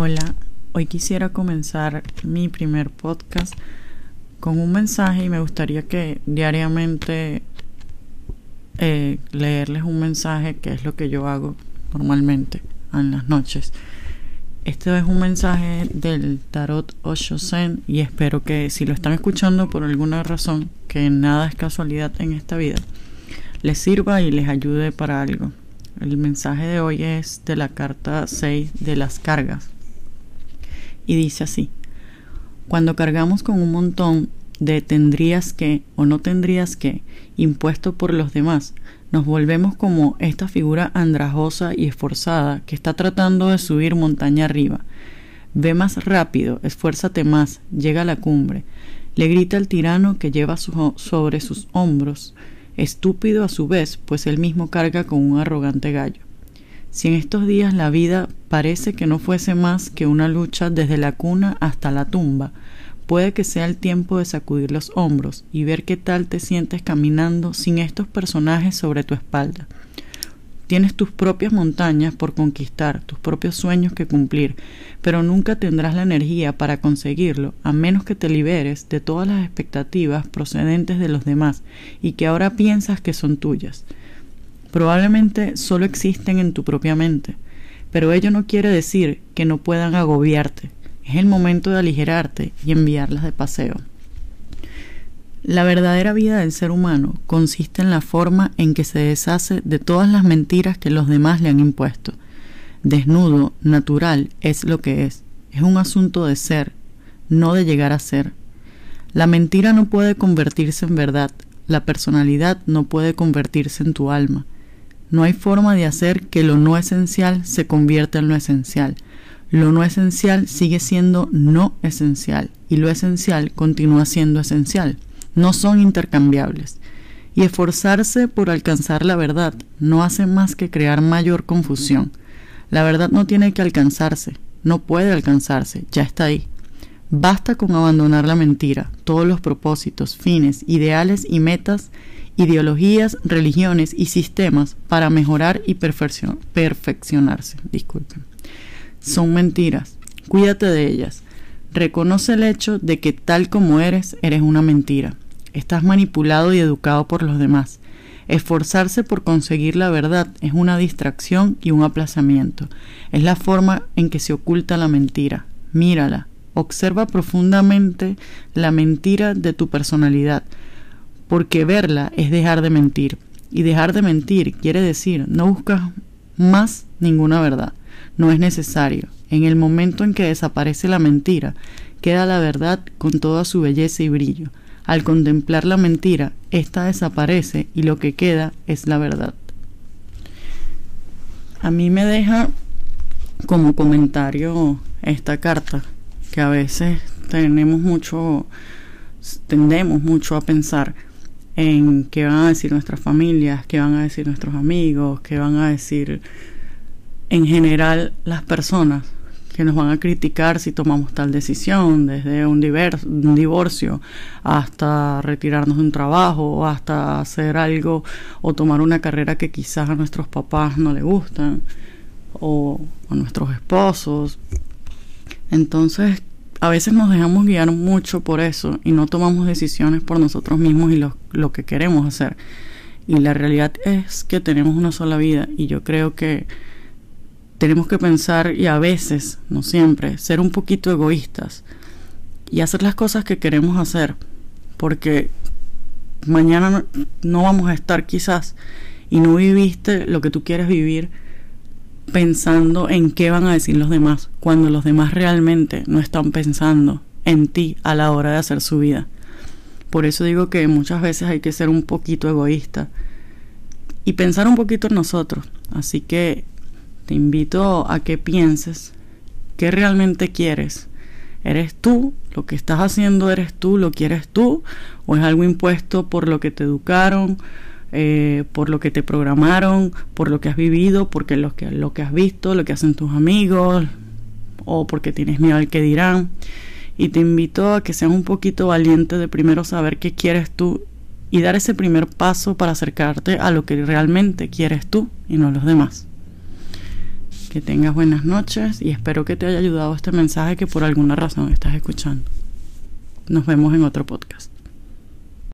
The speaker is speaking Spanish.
Hola, hoy quisiera comenzar mi primer podcast con un mensaje y me gustaría que diariamente eh, leerles un mensaje que es lo que yo hago normalmente en las noches. Este es un mensaje del Tarot Osho Zen y espero que si lo están escuchando por alguna razón, que nada es casualidad en esta vida, les sirva y les ayude para algo. El mensaje de hoy es de la carta 6 de las cargas y dice así, cuando cargamos con un montón de tendrías que o no tendrías que impuesto por los demás, nos volvemos como esta figura andrajosa y esforzada que está tratando de subir montaña arriba. Ve más rápido, esfuérzate más, llega a la cumbre. Le grita el tirano que lleva sobre sus hombros, estúpido a su vez, pues él mismo carga con un arrogante gallo. Si en estos días la vida parece que no fuese más que una lucha desde la cuna hasta la tumba, puede que sea el tiempo de sacudir los hombros y ver qué tal te sientes caminando sin estos personajes sobre tu espalda. Tienes tus propias montañas por conquistar, tus propios sueños que cumplir, pero nunca tendrás la energía para conseguirlo a menos que te liberes de todas las expectativas procedentes de los demás y que ahora piensas que son tuyas probablemente solo existen en tu propia mente, pero ello no quiere decir que no puedan agobiarte. Es el momento de aligerarte y enviarlas de paseo. La verdadera vida del ser humano consiste en la forma en que se deshace de todas las mentiras que los demás le han impuesto. Desnudo, natural, es lo que es. Es un asunto de ser, no de llegar a ser. La mentira no puede convertirse en verdad, la personalidad no puede convertirse en tu alma. No hay forma de hacer que lo no esencial se convierta en lo esencial. Lo no esencial sigue siendo no esencial y lo esencial continúa siendo esencial. No son intercambiables. Y esforzarse por alcanzar la verdad no hace más que crear mayor confusión. La verdad no tiene que alcanzarse, no puede alcanzarse, ya está ahí. Basta con abandonar la mentira, todos los propósitos, fines, ideales y metas ideologías, religiones y sistemas para mejorar y perfeccionarse. Disculpen. Son mentiras. Cuídate de ellas. Reconoce el hecho de que tal como eres, eres una mentira. Estás manipulado y educado por los demás. Esforzarse por conseguir la verdad es una distracción y un aplazamiento. Es la forma en que se oculta la mentira. Mírala. Observa profundamente la mentira de tu personalidad porque verla es dejar de mentir. Y dejar de mentir quiere decir no buscas más ninguna verdad. No es necesario. En el momento en que desaparece la mentira, queda la verdad con toda su belleza y brillo. Al contemplar la mentira, ésta desaparece y lo que queda es la verdad. A mí me deja como comentario esta carta, que a veces tenemos mucho, tendemos mucho a pensar en qué van a decir nuestras familias, qué van a decir nuestros amigos, qué van a decir en general las personas que nos van a criticar si tomamos tal decisión, desde un, un divorcio hasta retirarnos de un trabajo, hasta hacer algo o tomar una carrera que quizás a nuestros papás no les gustan o a nuestros esposos. Entonces, a veces nos dejamos guiar mucho por eso y no tomamos decisiones por nosotros mismos y lo, que queremos hacer. Y la realidad es que tenemos una sola vida y yo creo que tenemos que pensar y a veces, no siempre, ser un poquito egoístas y hacer las cosas que queremos hacer porque mañana no vamos a estar quizás y no viviste lo que tú quieres vivir pensando en qué van a decir los demás, cuando los demás realmente no están pensando en ti a la hora de hacer su vida. Por eso digo que muchas veces hay que ser un poquito egoísta y pensar un poquito en nosotros. Así que te invito a que pienses qué realmente quieres. ¿Eres tú? ¿Lo que estás haciendo eres tú? ¿Lo quieres tú? ¿O es algo impuesto por lo que te educaron? Eh, por lo que te programaron, por lo que has vivido, porque lo que, lo que has visto, lo que hacen tus amigos, o porque tienes miedo al que dirán. Y te invito a que seas un poquito valiente de primero saber qué quieres tú y dar ese primer paso para acercarte a lo que realmente quieres tú y no los demás. Que tengas buenas noches y espero que te haya ayudado este mensaje que por alguna razón estás escuchando. Nos vemos en otro podcast.